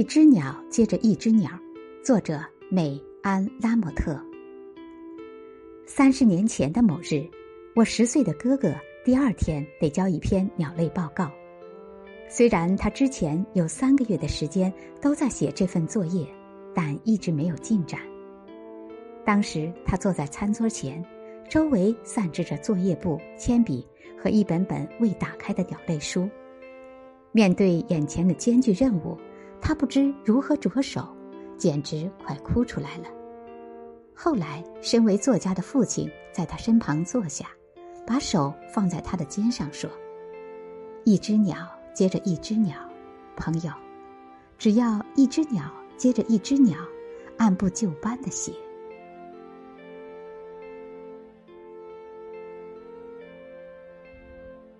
一只鸟接着一只鸟，作者美安拉莫特。三十年前的某日，我十岁的哥哥第二天得交一篇鸟类报告。虽然他之前有三个月的时间都在写这份作业，但一直没有进展。当时他坐在餐桌前，周围散置着作业簿、铅笔和一本本未打开的鸟类书。面对眼前的艰巨任务，他不知如何着手，简直快哭出来了。后来，身为作家的父亲在他身旁坐下，把手放在他的肩上说：“一只鸟接着一只鸟，朋友，只要一只鸟接着一只鸟，按部就班的写。”